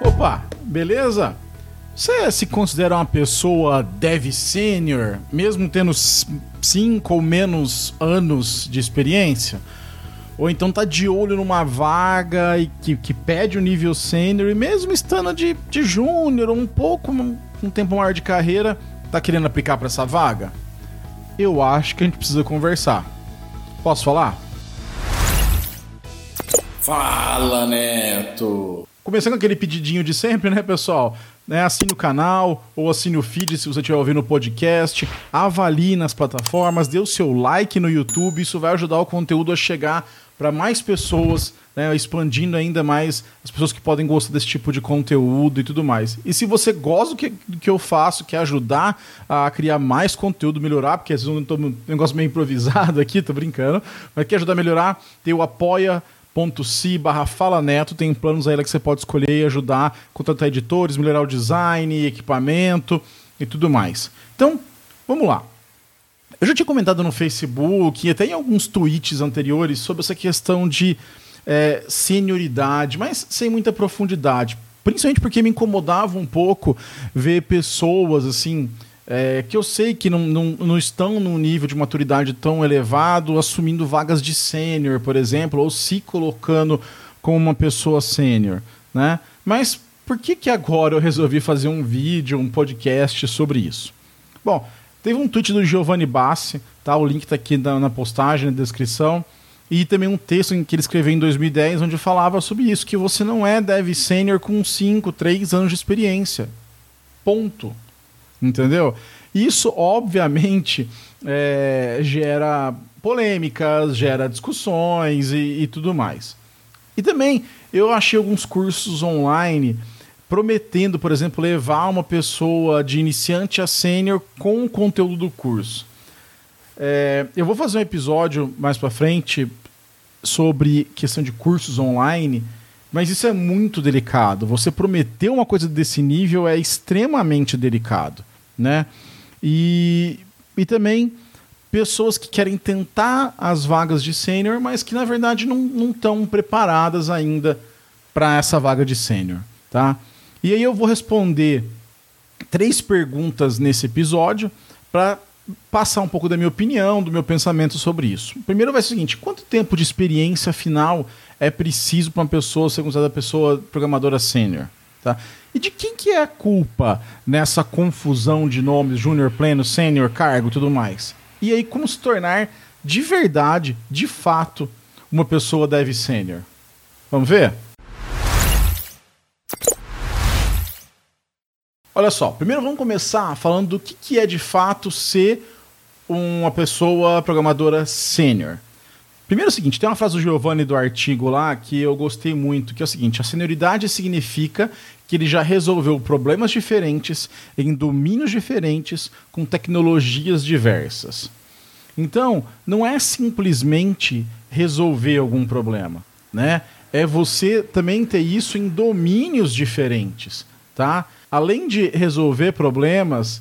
Opa, beleza? Você se considera uma pessoa dev sênior, mesmo tendo 5 ou menos anos de experiência? Ou então tá de olho numa vaga e que, que pede o nível sênior e mesmo estando de, de júnior, um pouco, um, um tempo maior de carreira, tá querendo aplicar para essa vaga? Eu acho que a gente precisa conversar. Posso falar? Fala, Neto! Começando com aquele pedidinho de sempre, né, pessoal? Né, assine o canal ou assine o feed se você estiver ouvindo o podcast. Avalie nas plataformas, dê o seu like no YouTube. Isso vai ajudar o conteúdo a chegar para mais pessoas, né, expandindo ainda mais as pessoas que podem gostar desse tipo de conteúdo e tudo mais. E se você gosta do que, do que eu faço, quer ajudar a criar mais conteúdo, melhorar, porque às vezes eu tô um negócio meio improvisado aqui, tô brincando, mas quer ajudar a melhorar, tem o apoia .si barra Fala Neto, tem planos aí que você pode escolher e ajudar, contratar editores, melhorar o design, equipamento e tudo mais. Então, vamos lá. Eu já tinha comentado no Facebook e até em alguns tweets anteriores sobre essa questão de é, senioridade, mas sem muita profundidade. Principalmente porque me incomodava um pouco ver pessoas assim. É, que eu sei que não, não, não estão num nível de maturidade tão elevado, assumindo vagas de sênior, por exemplo, ou se colocando como uma pessoa sênior, né? Mas por que que agora eu resolvi fazer um vídeo, um podcast sobre isso? Bom, Teve um tweet do Giovanni Bassi, tá? O link está aqui na, na, postagem, na descrição. E também um texto que ele escreveu em 2010, onde falava sobre isso, que você não é dev sênior com 5, 3 anos de experiência. Ponto. Entendeu? Isso, obviamente, é, gera polêmicas, gera discussões e, e tudo mais. E também eu achei alguns cursos online prometendo, por exemplo, levar uma pessoa de iniciante a sênior com o conteúdo do curso. É, eu vou fazer um episódio mais para frente sobre questão de cursos online, mas isso é muito delicado. Você prometer uma coisa desse nível é extremamente delicado, né? E, e também pessoas que querem tentar as vagas de sênior, mas que na verdade não estão preparadas ainda para essa vaga de sênior, tá? E aí eu vou responder três perguntas nesse episódio para passar um pouco da minha opinião, do meu pensamento sobre isso. primeiro vai ser o seguinte: quanto tempo de experiência final é preciso para uma pessoa ser considerada pessoa programadora sênior? Tá? E de quem que é a culpa nessa confusão de nomes, júnior, pleno, sênior, cargo tudo mais? E aí como se tornar de verdade, de fato, uma pessoa dev sênior? Vamos ver? Olha só, primeiro vamos começar falando do que, que é de fato ser uma pessoa programadora sênior. Primeiro é o seguinte, tem uma frase do Giovanni do artigo lá que eu gostei muito, que é o seguinte: a senioridade significa que ele já resolveu problemas diferentes em domínios diferentes com tecnologias diversas. Então, não é simplesmente resolver algum problema, né? É você também ter isso em domínios diferentes, tá? além de resolver problemas,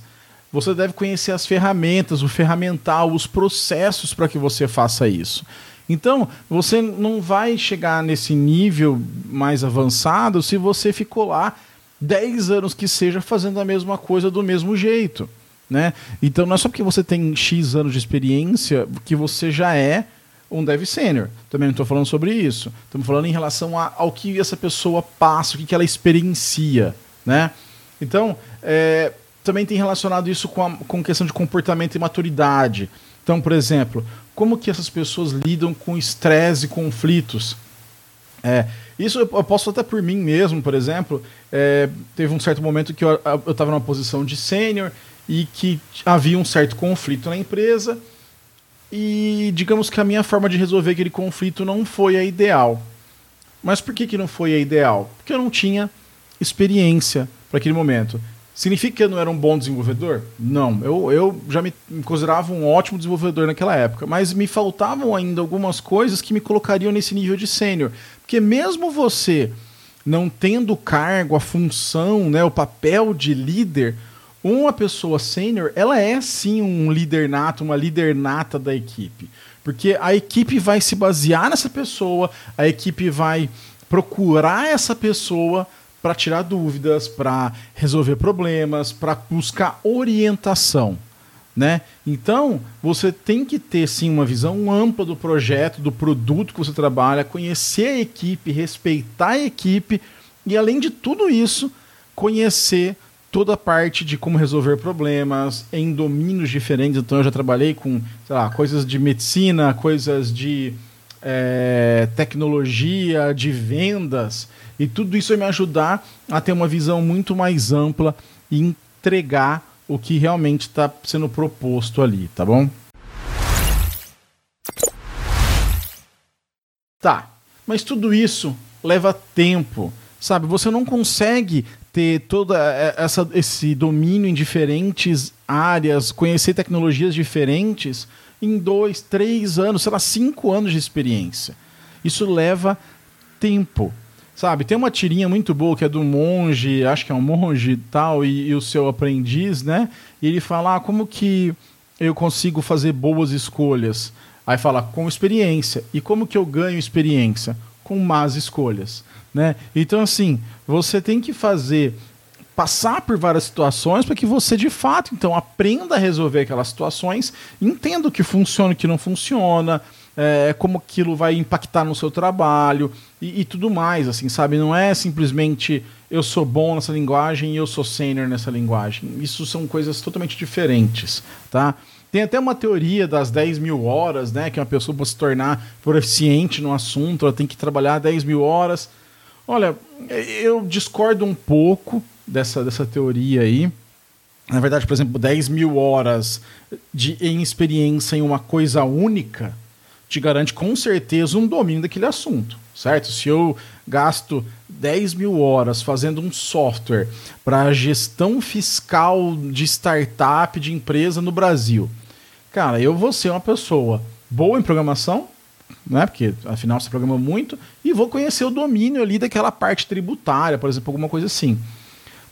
você deve conhecer as ferramentas, o ferramental, os processos para que você faça isso. Então, você não vai chegar nesse nível mais avançado se você ficou lá 10 anos que seja fazendo a mesma coisa do mesmo jeito. Né? Então, não é só porque você tem X anos de experiência que você já é um dev sênior. Também não estou falando sobre isso. Estamos falando em relação a, ao que essa pessoa passa, o que, que ela experiencia. Né? Então, é, também tem relacionado isso com, a, com questão de comportamento e maturidade. Então, por exemplo, como que essas pessoas lidam com estresse e conflitos? É, isso eu, posso até por mim mesmo, por exemplo. É, teve um certo momento que eu estava numa posição de sênior e que havia um certo conflito na empresa. E digamos que a minha forma de resolver aquele conflito não foi a ideal. Mas por que, que não foi a ideal? Porque eu não tinha experiência para aquele momento. Significa que eu não era um bom desenvolvedor? Não, eu, eu já me considerava um ótimo desenvolvedor naquela época, mas me faltavam ainda algumas coisas que me colocariam nesse nível de sênior. Porque mesmo você não tendo o cargo, a função, né, o papel de líder, uma pessoa sênior, ela é sim um líder nato, uma líder nata da equipe. Porque a equipe vai se basear nessa pessoa, a equipe vai procurar essa pessoa para tirar dúvidas, para resolver problemas, para buscar orientação. Né? Então, você tem que ter sim uma visão ampla do projeto, do produto que você trabalha, conhecer a equipe, respeitar a equipe e, além de tudo isso, conhecer toda a parte de como resolver problemas em domínios diferentes. Então, eu já trabalhei com lá, coisas de medicina, coisas de é, tecnologia, de vendas, e tudo isso vai me ajudar a ter uma visão muito mais ampla e entregar o que realmente está sendo proposto ali, tá bom? Tá, mas tudo isso leva tempo, sabe? Você não consegue ter todo essa, esse domínio em diferentes áreas, conhecer tecnologias diferentes em dois, três anos, sei lá, cinco anos de experiência. Isso leva tempo. Sabe, tem uma tirinha muito boa que é do monge, acho que é um monge tal, e, e o seu aprendiz, né? E ele fala: ah, como que eu consigo fazer boas escolhas? Aí fala, com experiência. E como que eu ganho experiência? Com más escolhas. Né? Então, assim, você tem que fazer passar por várias situações para que você de fato então aprenda a resolver aquelas situações, entenda o que funciona o que não funciona, é, como aquilo vai impactar no seu trabalho e, e, tudo mais, assim, sabe? Não é simplesmente eu sou bom nessa linguagem e eu sou sênior nessa linguagem. Isso são coisas totalmente diferentes, tá? Tem até uma teoria das 10 mil horas, né? Que uma pessoa para se tornar proficiente no assunto, ela tem que trabalhar 10 mil horas. Olha, eu discordo um pouco, dessa, dessa teoria aí. Na verdade, por exemplo, 10 mil horas de, em experiência em uma coisa única te garante com certeza um domínio daquele assunto, certo? Se eu gasto 10 mil horas fazendo um software para gestão fiscal de startup, de empresa no Brasil, cara, eu vou ser uma pessoa boa em programação, né? Porque afinal você programa muito, e vou conhecer o domínio ali daquela parte tributária, por exemplo, alguma coisa assim.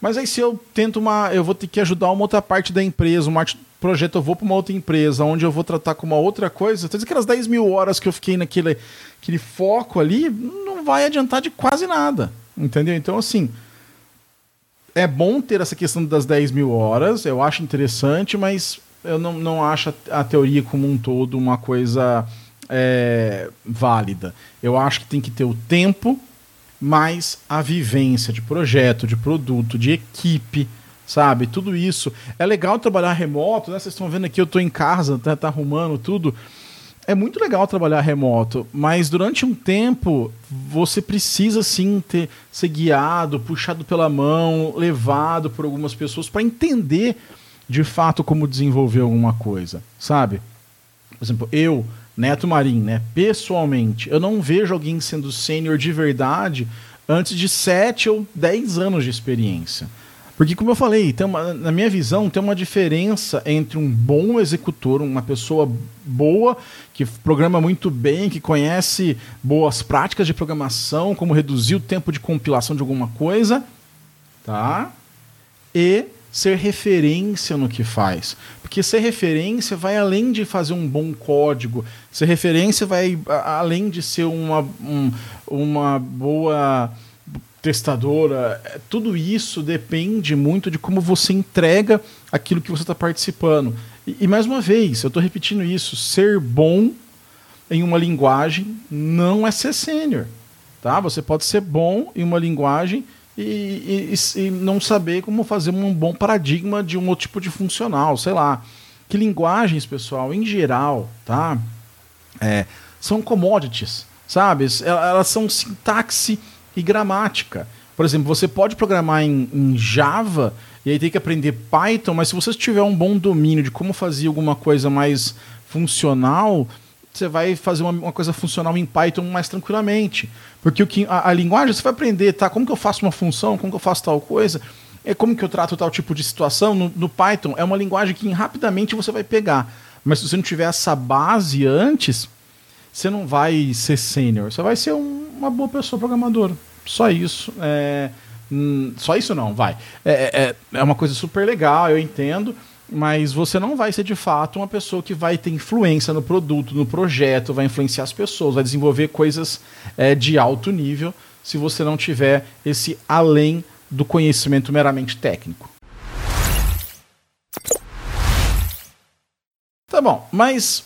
Mas aí se eu tento uma. Eu vou ter que ajudar uma outra parte da empresa, um projeto, eu vou para uma outra empresa, onde eu vou tratar com uma outra coisa. Então, aquelas 10 mil horas que eu fiquei naquele aquele foco ali, não vai adiantar de quase nada. Entendeu? Então, assim. É bom ter essa questão das 10 mil horas, eu acho interessante, mas eu não, não acho a, teoria como um todo uma coisa é, válida. Eu acho que tem que ter o tempo mas a vivência de projeto, de produto, de equipe, sabe? Tudo isso. É legal trabalhar remoto, né? Vocês estão vendo aqui, eu estou em casa, tá, tá arrumando tudo. É muito legal trabalhar remoto, mas durante um tempo você precisa sim ter ser guiado, puxado pela mão, levado por algumas pessoas para entender de fato como desenvolver alguma coisa, sabe? Por exemplo, eu Neto Marim, né? Pessoalmente, eu não vejo alguém sendo sênior de verdade antes de 7 ou 10 anos de experiência. Porque, como eu falei, tem uma, na minha visão, tem uma diferença entre um bom executor, uma pessoa boa, que programa muito bem, que conhece boas práticas de programação, como reduzir o tempo de compilação de alguma coisa, tá? E ser referência no que faz. Porque ser referência vai além de fazer um bom código, ser referência vai além de ser uma, um, uma boa testadora. Tudo isso depende muito de como você entrega aquilo que você está participando. E, e, mais uma vez, eu estou repetindo isso: ser bom em uma linguagem não é ser sênior. Tá? Você pode ser bom em uma linguagem e, e, e, não saber como fazer um bom paradigma de um outro tipo de funcional, sei lá. Que linguagens, pessoal, em geral, tá? É, são commodities, sabe? Elas são sintaxe e gramática. Por exemplo, você pode programar em, em Java e aí tem que aprender Python, mas se você tiver um bom domínio de como fazer alguma coisa mais funcional, você vai fazer uma, uma, coisa funcional em Python mais tranquilamente. Porque o que, a, a, linguagem você vai aprender, tá? Como que eu faço uma função, como que eu faço tal coisa, é como que eu trato tal tipo de situação. No, no Python é uma linguagem que rapidamente você vai pegar. Mas se você não tiver essa base antes, você não vai ser sênior. Você vai ser um, uma boa pessoa programadora. Só isso. É, hum, só isso não, vai. É, é, é uma coisa super legal, eu entendo mas você não vai ser de fato uma pessoa que vai ter influência no produto, no projeto, vai influenciar as pessoas, vai desenvolver coisas é, de alto nível se você não tiver esse além do conhecimento meramente técnico. Tá bom, mas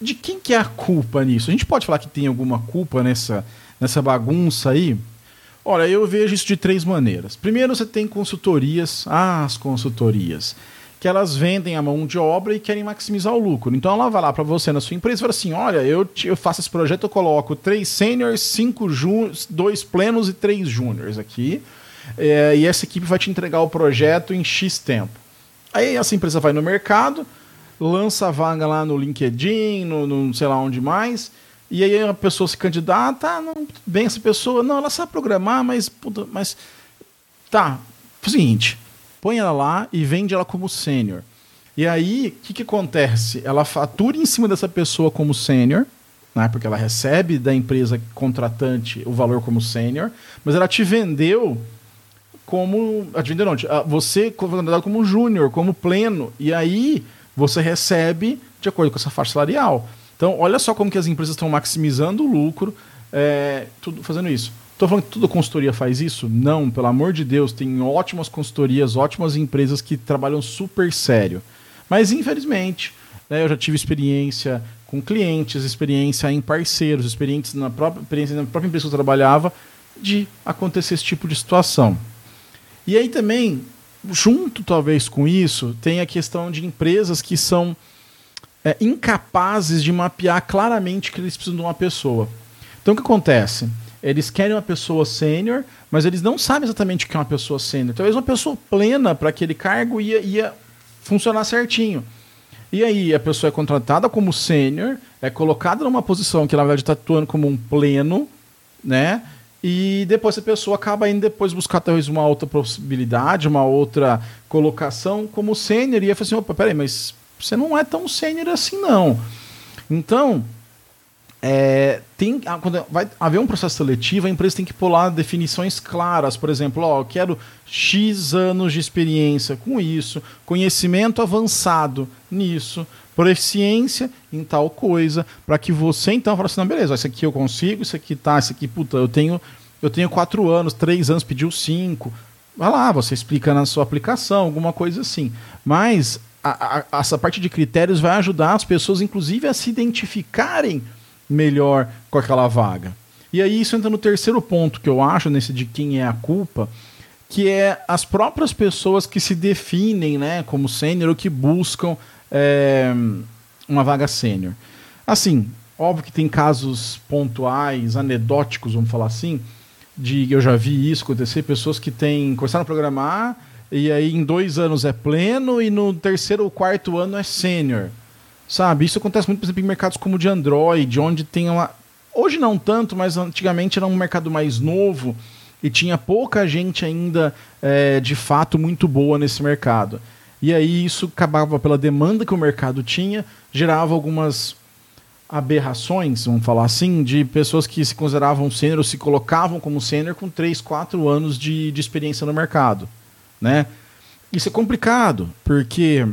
de quem que é a culpa nisso? A gente pode falar que tem alguma culpa nessa, nessa bagunça aí? Olha, eu vejo isso de três maneiras. Primeiro, você tem consultorias, as consultorias, que elas vendem a mão de obra e querem maximizar o lucro. Então ela vai lá para você na sua empresa e fala assim: olha, eu, eu faço esse projeto, eu coloco três seniors, cinco júniors, dois plenos e três júniors aqui. É, e essa equipe vai te entregar o projeto em X tempo. Aí essa empresa vai no mercado, lança a vaga lá no LinkedIn, no, no sei lá onde mais e aí a pessoa se candidata, ah, não, bem essa pessoa, não, ela sabe programar, mas, puta, mas tá, o seguinte, põe ela lá e vende ela como sênior. E aí, o que, que acontece? Ela fatura em cima dessa pessoa como sênior, né, porque ela recebe da empresa contratante o valor como sênior, mas ela te vendeu como. Te vendeu não, você contratado como júnior, como pleno, e aí você recebe de acordo com essa faixa salarial. Então, olha só como que as empresas estão maximizando o lucro é, tudo fazendo isso. Estou falando que toda consultoria faz isso? Não, pelo amor de Deus, tem ótimas consultorias, ótimas empresas que trabalham super sério. Mas, infelizmente, né, eu já tive experiência com clientes, experiência em parceiros, experiência na própria, experiência na própria empresa que eu trabalhava, de acontecer esse tipo de situação. E aí também, junto talvez com isso, tem a questão de empresas que são é, incapazes de mapear claramente que eles precisam de uma pessoa. Então o que acontece? Eles querem uma pessoa sênior, mas eles não sabem exatamente o que é uma pessoa sênior. Talvez uma pessoa plena para aquele cargo ia, ia funcionar certinho. E aí a pessoa é contratada como sênior, é colocada numa posição que na verdade está atuando como um pleno, né? E depois a pessoa acaba indo depois buscar talvez uma outra possibilidade, uma outra colocação como sênior. E aí fala assim, opa, peraí, mas você não é tão sênior assim, não. Então, é, tem, quando vai haver um processo seletivo, a empresa tem que pular definições claras. Por exemplo, ó, eu quero X anos de experiência com isso, conhecimento avançado nisso, proficiência em tal coisa, para que você então fale assim, não, beleza, isso aqui eu consigo, isso aqui tá, isso aqui, puta, eu tenho, eu tenho quatro anos, três anos, pediu cinco. Vai lá, você explica na sua aplicação, alguma coisa assim. Mas a, a, essa parte de critérios vai ajudar as pessoas, inclusive, a se identificarem melhor com aquela vaga. E aí isso entra no terceiro ponto que eu acho nesse de quem é a culpa, que é as próprias pessoas que se definem né, como sênior ou que buscam é, uma vaga sênior. Assim, óbvio que tem casos pontuais, anedóticos, vamos falar assim, de eu já vi isso acontecer, pessoas que têm começaram a programar e aí em dois anos é pleno e no terceiro ou quarto ano é sênior. Sabe? Isso acontece muito, por exemplo, em mercados como o de Android, onde tem uma. Hoje não tanto, mas antigamente era um mercado mais novo e tinha pouca gente ainda é, de fato muito boa nesse mercado. E aí isso acabava pela demanda que o mercado tinha, gerava algumas aberrações, vamos falar assim, de pessoas que se consideravam sênior ou se colocavam como sênior com 3, 4 anos de, de experiência no mercado né? Isso é complicado, porque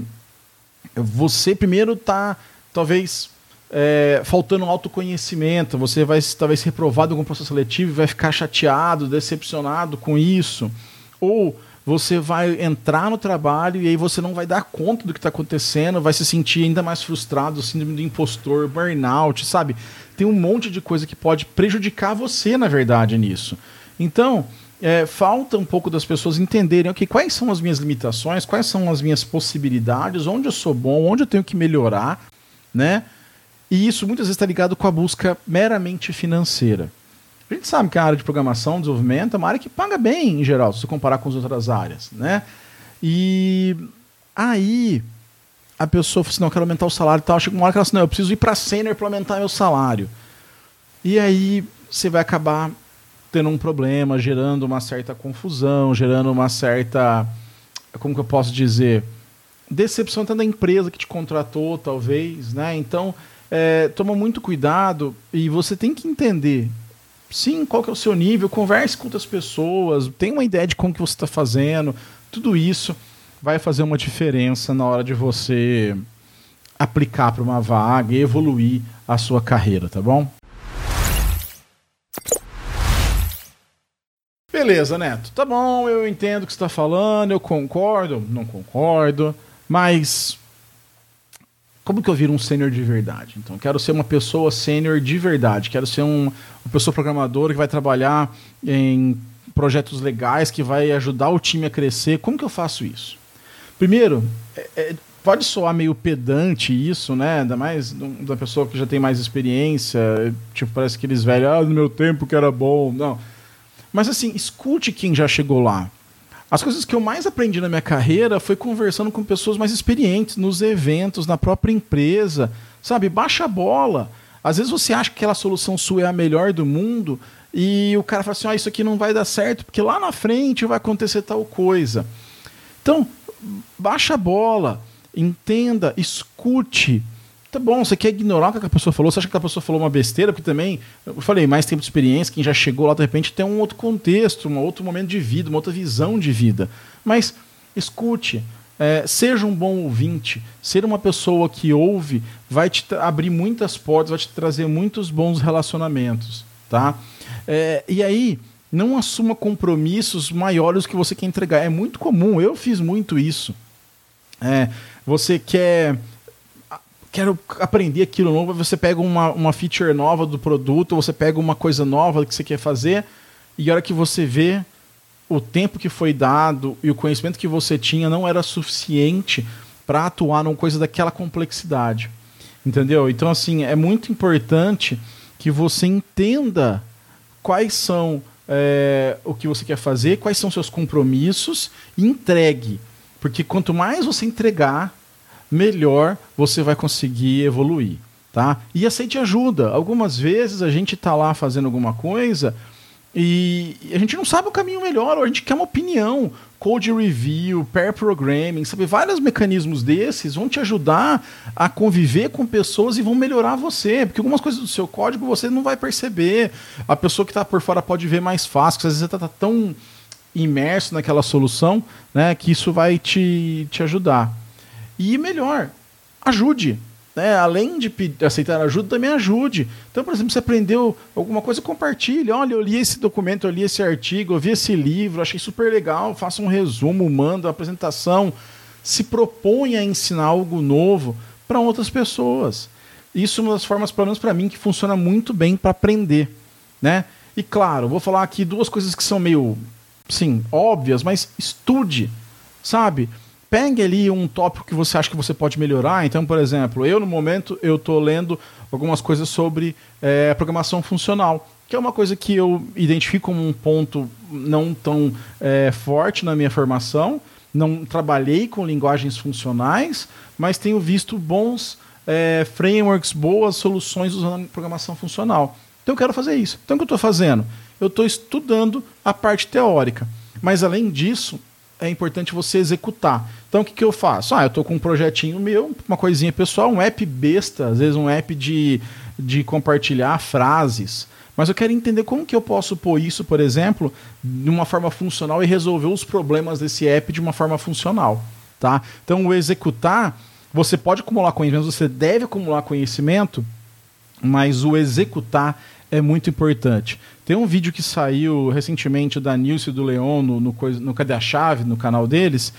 você primeiro está, talvez, é, faltando autoconhecimento, você vai talvez reprovado em algum processo seletivo e vai ficar chateado, decepcionado com isso. Ou você vai entrar no trabalho e aí você não vai dar conta do que está acontecendo, vai se sentir ainda mais frustrado, síndrome do impostor, burnout, sabe? Tem um monte de coisa que pode prejudicar você, na verdade, nisso. Então, é, falta um pouco das pessoas entenderem okay, quais são as minhas limitações, quais são as minhas possibilidades, onde eu sou bom, onde eu tenho que melhorar, né? E isso muitas vezes está ligado com a busca meramente financeira. A gente sabe que a área de programação, desenvolvimento é uma área que paga bem em geral, se você comparar com as outras áreas, né? E aí a pessoa fala assim, não, quero aumentar o salário e tal. Chega uma hora que ela assim, não, eu preciso ir para sênior para aumentar meu salário. E aí você vai acabar tendo um problema, gerando uma certa confusão, gerando uma certa. Como que eu posso dizer? Decepção até da empresa que te contratou, talvez, né? Então, é, toma muito cuidado e você tem que entender. Sim, qual que é o seu nível, converse com outras pessoas, tenha uma ideia de como que você está fazendo. Tudo isso vai fazer uma diferença na hora de você aplicar para uma vaga e evoluir a sua carreira, tá bom? beleza, Neto. Tá bom, eu entendo o que você está falando, eu concordo, não concordo, mas como que eu viro um sênior de verdade? Então, quero ser uma pessoa sênior de verdade, quero ser um, uma pessoa programadora que vai trabalhar em projetos legais, que vai ajudar o time a crescer. Como que eu faço isso? Primeiro, é, é, pode soar meio pedante isso, né? Ainda mais da pessoa que já tem mais experiência, tipo, parece que eles velhos, ah, no meu tempo que era bom. Não. Mas assim, escute quem já chegou lá. As coisas que eu mais aprendi na minha carreira foi conversando com pessoas mais experientes nos eventos, na própria empresa. Sabe, baixa a bola. Às vezes você acha que aquela solução sua é a melhor do mundo e o cara fala assim: ah, isso aqui não vai dar certo porque lá na frente vai acontecer tal coisa. Então, baixa a bola, entenda, escute, Tá bom, você quer ignorar o que a pessoa falou? Você acha que a pessoa falou uma besteira? Porque também, eu falei, mais tempo de experiência, quem já chegou lá, de repente, tem um outro contexto, um outro momento de vida, uma outra visão de vida. Mas escute, é, seja um bom ouvinte, ser uma pessoa que ouve vai te abrir muitas portas, vai te trazer muitos bons relacionamentos, tá? É, e aí, não assuma compromissos maiores que você quer entregar. É muito comum, eu fiz muito isso. É, você quer quero aprender aquilo novo, você pega uma, uma feature nova do produto, você pega uma coisa nova que você quer fazer, e a hora que você vê o tempo que foi dado e o conhecimento que você tinha não era suficiente para atuar numa coisa daquela complexidade. Entendeu? Então, assim, é muito importante que você entenda quais são é, o que você quer fazer, quais são seus compromissos e entregue. Porque quanto mais você entregar, melhor você vai conseguir evoluir, tá? E aceite ajuda. Algumas vezes a gente está lá fazendo alguma coisa e a gente não sabe o caminho melhor, ou a gente quer uma opinião, code review, pair programming, sabe? Vários mecanismos desses vão te ajudar a conviver com pessoas e vão melhorar você, porque algumas coisas do seu código você não vai perceber. A pessoa que está por fora pode ver mais fácil, às vezes você está tá tão imerso naquela solução, né, que isso vai te, te ajudar. E melhor, ajude. Né? Além de aceitar ajuda, também ajude. Então, por exemplo, você aprendeu alguma coisa, compartilhe. Olha, eu li esse documento, eu li esse artigo, eu vi esse livro, achei super legal. Faça um resumo, manda uma apresentação. Se proponha a ensinar algo novo para outras pessoas. Isso é uma das formas, pelo menos para mim, que funciona muito bem para aprender. Né? E claro, vou falar aqui duas coisas que são meio, sim, óbvias, mas estude, sabe? Pegue ali um tópico que você acha que você pode melhorar. Então, por exemplo, eu no momento eu estou lendo algumas coisas sobre é, programação funcional, que é uma coisa que eu identifico como um ponto não tão é, forte na minha formação. Não trabalhei com linguagens funcionais, mas tenho visto bons é, frameworks, boas soluções usando programação funcional. Então eu quero fazer isso. Então o que eu estou fazendo? Eu estou estudando a parte teórica. Mas além disso, é importante você executar. Então o que, que eu faço? Ah, eu estou com um projetinho meu, uma coisinha pessoal, um app besta, às vezes um app de, de compartilhar frases. Mas eu quero entender como que eu posso pôr isso, por exemplo, de uma forma funcional e resolver os problemas desse app de uma forma funcional. Tá? Então o executar, você pode acumular conhecimento, você deve acumular conhecimento, mas o executar é muito importante. Tem um vídeo que saiu recentemente da Nilce e do Leon no, no, no Cadê a Chave, no canal deles,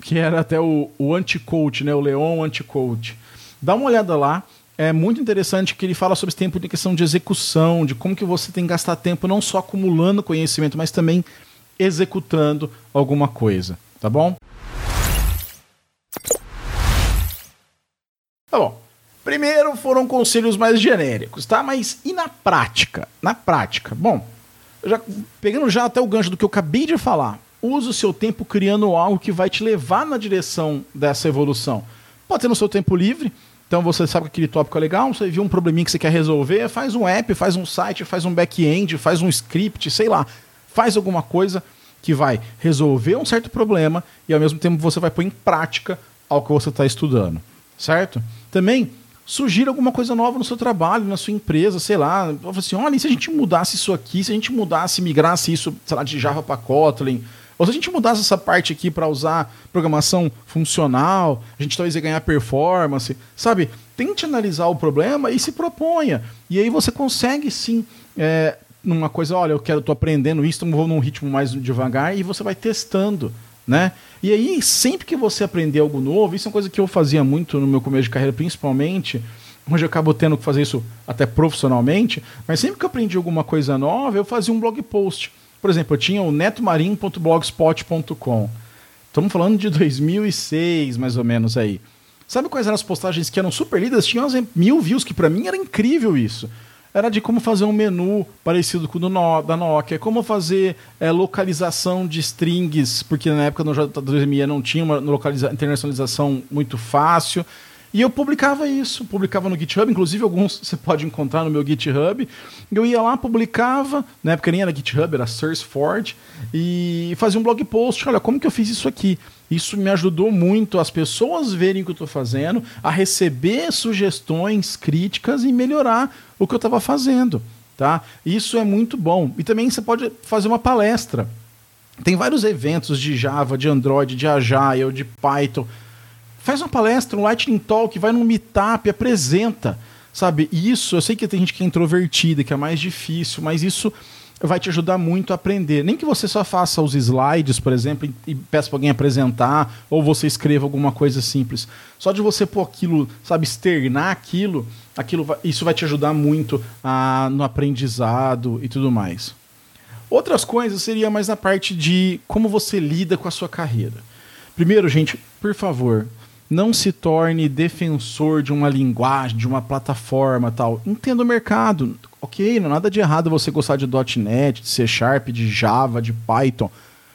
que era até o, o anti-coach, né? o Leon anti-coach. Dá uma olhada lá, é muito interessante que ele fala sobre esse tempo de questão de execução, de como que você tem que gastar tempo não só acumulando conhecimento, mas também executando alguma coisa, tá bom? Tá bom. Primeiro foram conselhos mais genéricos, tá? Mas e na prática? Na prática, bom, já, pegando já até o gancho do que eu acabei de falar, use o seu tempo criando algo que vai te levar na direção dessa evolução. Pode ser no seu tempo livre, então você sabe que aquele tópico é legal, você viu um probleminha que você quer resolver, faz um app, faz um site, faz um back-end, faz um script, sei lá, faz alguma coisa que vai resolver um certo problema e ao mesmo tempo você vai pôr em prática ao que você está estudando, certo? Também sugira alguma coisa nova no seu trabalho, na sua empresa, sei lá. Assim, olha, se a gente mudasse isso aqui, se a gente mudasse, migrasse isso, sei lá, de Java para Kotlin, ou se a gente mudasse essa parte aqui para usar programação funcional, a gente talvez ia ganhar performance, sabe? Tente analisar o problema e se proponha. E aí você consegue sim é, numa coisa, olha, eu quero, tô aprendendo isso, então vou num ritmo mais devagar e você vai testando, né? E aí, sempre que você aprender algo novo, isso é uma coisa que eu fazia muito no meu começo de carreira, principalmente, hoje eu acabo tendo que fazer isso até profissionalmente, mas sempre que eu aprendi alguma coisa nova, eu fazia um blog post. Por exemplo, eu tinha o netomarim.blogspot.com. Estamos falando de 2006, mais ou menos aí. Sabe quais eram as postagens que eram super lidas? Tinham mil views, que para mim era incrível isso. Era de como fazer um menu parecido com o do da Nokia, como fazer é, localização de strings, porque na época no J2ME não tinha uma internacionalização muito fácil. E eu publicava isso, publicava no GitHub, inclusive alguns você pode encontrar no meu GitHub. Eu ia lá, publicava, na época nem era GitHub, era SourceForge, e fazia um blog post, olha, como que eu fiz isso aqui? Isso me ajudou muito as pessoas verem o que eu estou fazendo, a receber sugestões, críticas e melhorar o que eu estava fazendo. Tá? Isso é muito bom. E também você pode fazer uma palestra. Tem vários eventos de Java, de Android, de Agile, de Python Faz uma palestra, um Lightning Talk, vai num meetup, apresenta. Sabe? Isso, eu sei que tem gente que é introvertida, que é mais difícil, mas isso vai te ajudar muito a aprender. Nem que você só faça os slides, por exemplo, e peça para alguém apresentar, ou você escreva alguma coisa simples. Só de você pôr aquilo, sabe, externar aquilo, aquilo vai, isso vai te ajudar muito a, no aprendizado e tudo mais. Outras coisas seria mais na parte de como você lida com a sua carreira. Primeiro, gente, por favor, não se torne defensor de uma linguagem, de uma plataforma tal. Entenda o mercado. Ok, não é nada de errado você gostar de .NET, de C Sharp, de Java, de Python,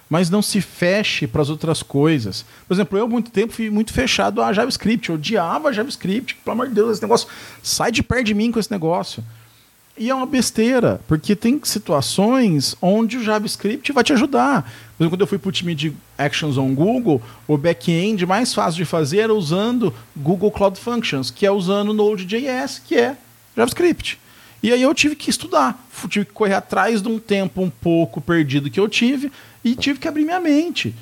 mas não se feche para as outras coisas. Por exemplo, eu muito tempo fui muito fechado a JavaScript, eu odiava JavaScript, pelo amor de Deus, esse negócio, sai de perto de mim com esse negócio. E é uma besteira, porque tem situações onde o JavaScript vai te ajudar. Por exemplo, quando eu fui para o time de Actions on Google, o back-end mais fácil de fazer era usando Google Cloud Functions, que é usando Node.js, que é JavaScript. E aí eu tive que estudar, tive que correr atrás de um tempo um pouco perdido que eu tive e tive que abrir minha mente.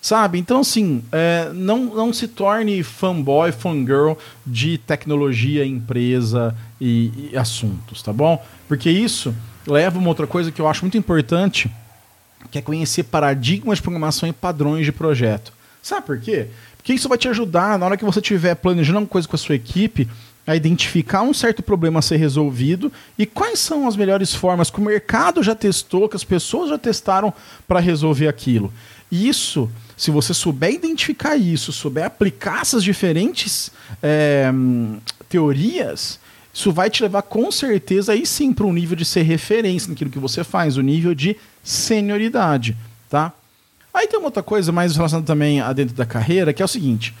Sabe? Então, assim, é, não, não se torne fanboy, fangirl de tecnologia, empresa e, e assuntos, tá bom? Porque isso leva uma outra coisa que eu acho muito importante, que é conhecer paradigmas de programação e padrões de projeto. Sabe por quê? Porque isso vai te ajudar na hora que você estiver planejando uma coisa com a sua equipe a identificar um certo problema a ser resolvido e quais são as melhores formas que o mercado já testou, que as pessoas já testaram para resolver aquilo. Isso se você souber identificar isso, souber aplicar essas diferentes é, teorias, isso vai te levar com certeza aí sim para um nível de ser referência naquilo que você faz, o nível de senioridade, tá? Aí tem uma outra coisa mais relacionada também a dentro da carreira, que é o seguinte: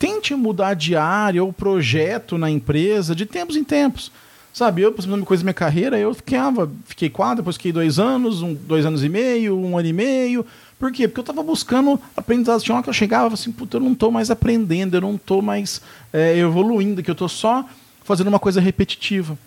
tente mudar de área ou projeto na empresa de tempos em tempos. Sabe, eu, por exemplo, coisa da minha carreira, eu ficava, fiquei quatro, depois fiquei dois anos, um, dois anos e meio, um ano e meio, por quê? Porque eu estava buscando aprendizado. Tinha hora que eu chegava assim, puta, eu não estou mais aprendendo, eu não estou mais é, evoluindo, que eu estou só fazendo uma coisa repetitiva.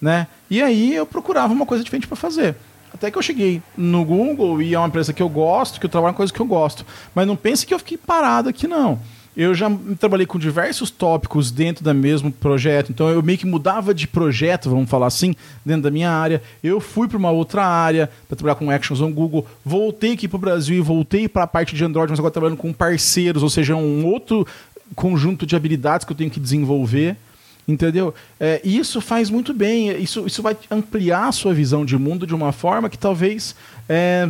Né? E aí eu procurava uma coisa diferente para fazer. Até que eu cheguei no Google e é uma empresa que eu gosto, que eu trabalho com coisa que eu gosto. Mas não pense que eu fiquei parado aqui, não eu já trabalhei com diversos tópicos dentro do mesmo projeto, então eu meio que mudava de projeto, vamos falar assim, dentro da minha área. Eu fui para uma outra área para trabalhar com Actions on Google, voltei aqui para o Brasil e voltei para a parte de Android, mas agora trabalhando com parceiros, ou seja, um outro conjunto de habilidades que eu tenho que desenvolver. Entendeu? É, isso faz muito bem, isso, isso vai ampliar a sua visão de mundo de uma forma que talvez é,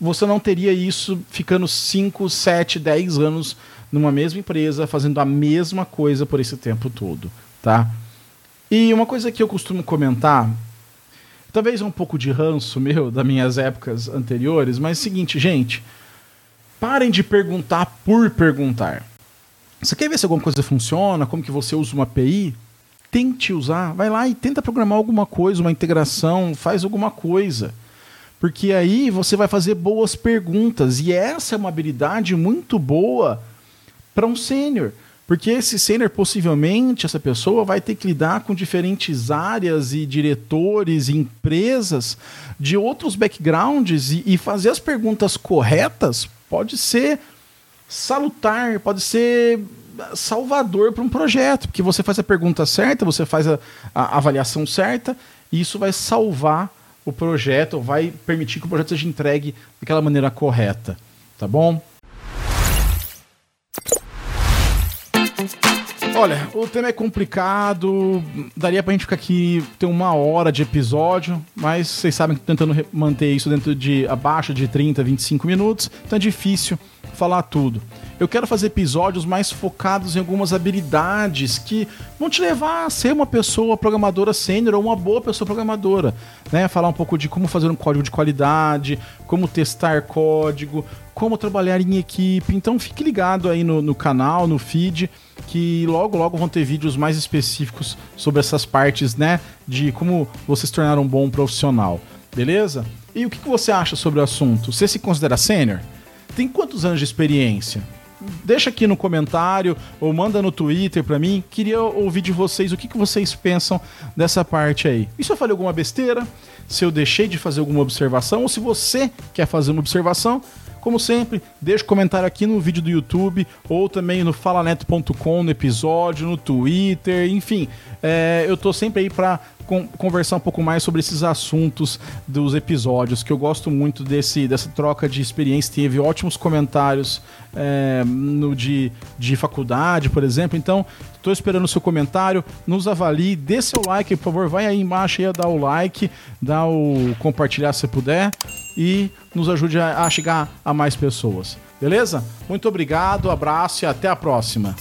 você não teria isso ficando 5, 7, 10 anos numa mesma empresa, fazendo a mesma coisa por esse tempo todo, tá? E uma coisa que eu costumo comentar, talvez um pouco de ranço meu das minhas épocas anteriores, mas é o seguinte, gente, parem de perguntar por perguntar. Você quer ver se alguma coisa funciona, como que você usa uma API? Tente usar, vai lá e tenta programar alguma coisa, uma integração, faz alguma coisa. Porque aí você vai fazer boas perguntas e essa é uma habilidade muito boa para um sênior. Porque esse sênior, possivelmente, essa pessoa vai ter que lidar com diferentes áreas e diretores e empresas de outros backgrounds e, e fazer as perguntas corretas pode ser salutar, pode ser salvador para um projeto, porque você faz a pergunta certa, você faz a, a avaliação certa e isso vai salvar o projeto, vai permitir que o projeto seja entregue daquela maneira correta, tá bom? Olha, o tema é complicado, daria pra gente ficar aqui ter uma hora de episódio, mas vocês sabem que tentando manter isso dentro de abaixo de 30, 25 minutos, então é difícil falar tudo. Eu quero fazer episódios mais focados em algumas habilidades que vão te levar a ser uma pessoa programadora sênior ou uma boa pessoa programadora, né? Falar um pouco de como fazer um código de qualidade, como testar código, como trabalhar em equipe. Então fique ligado aí no, no canal, no feed que logo logo vão ter vídeos mais específicos sobre essas partes, né, de como você se tornar um bom profissional, beleza? E o que, que você acha sobre o assunto? Você se considera sênior? Tem quantos anos de experiência? Deixa aqui no comentário ou manda no Twitter para mim. Queria ouvir de vocês o que, que vocês pensam dessa parte aí. E se eu falei alguma besteira? Se eu deixei de fazer alguma observação? Ou se você quer fazer uma observação? Como sempre, deixa um comentário aqui no vídeo do YouTube ou também no falaneto.com, no episódio, no Twitter, enfim. É, eu tô sempre aí para conversar um pouco mais sobre esses assuntos dos episódios, que eu gosto muito desse, dessa troca de experiência. Teve ótimos comentários é, no de, de faculdade, por exemplo. Então, estou esperando o seu comentário. Nos avalie, dê seu like, por favor. Vai aí embaixo e dá o like, dá o compartilhar se puder e nos ajude a, chegar a mais pessoas. Beleza? Muito obrigado, abraço e até a próxima.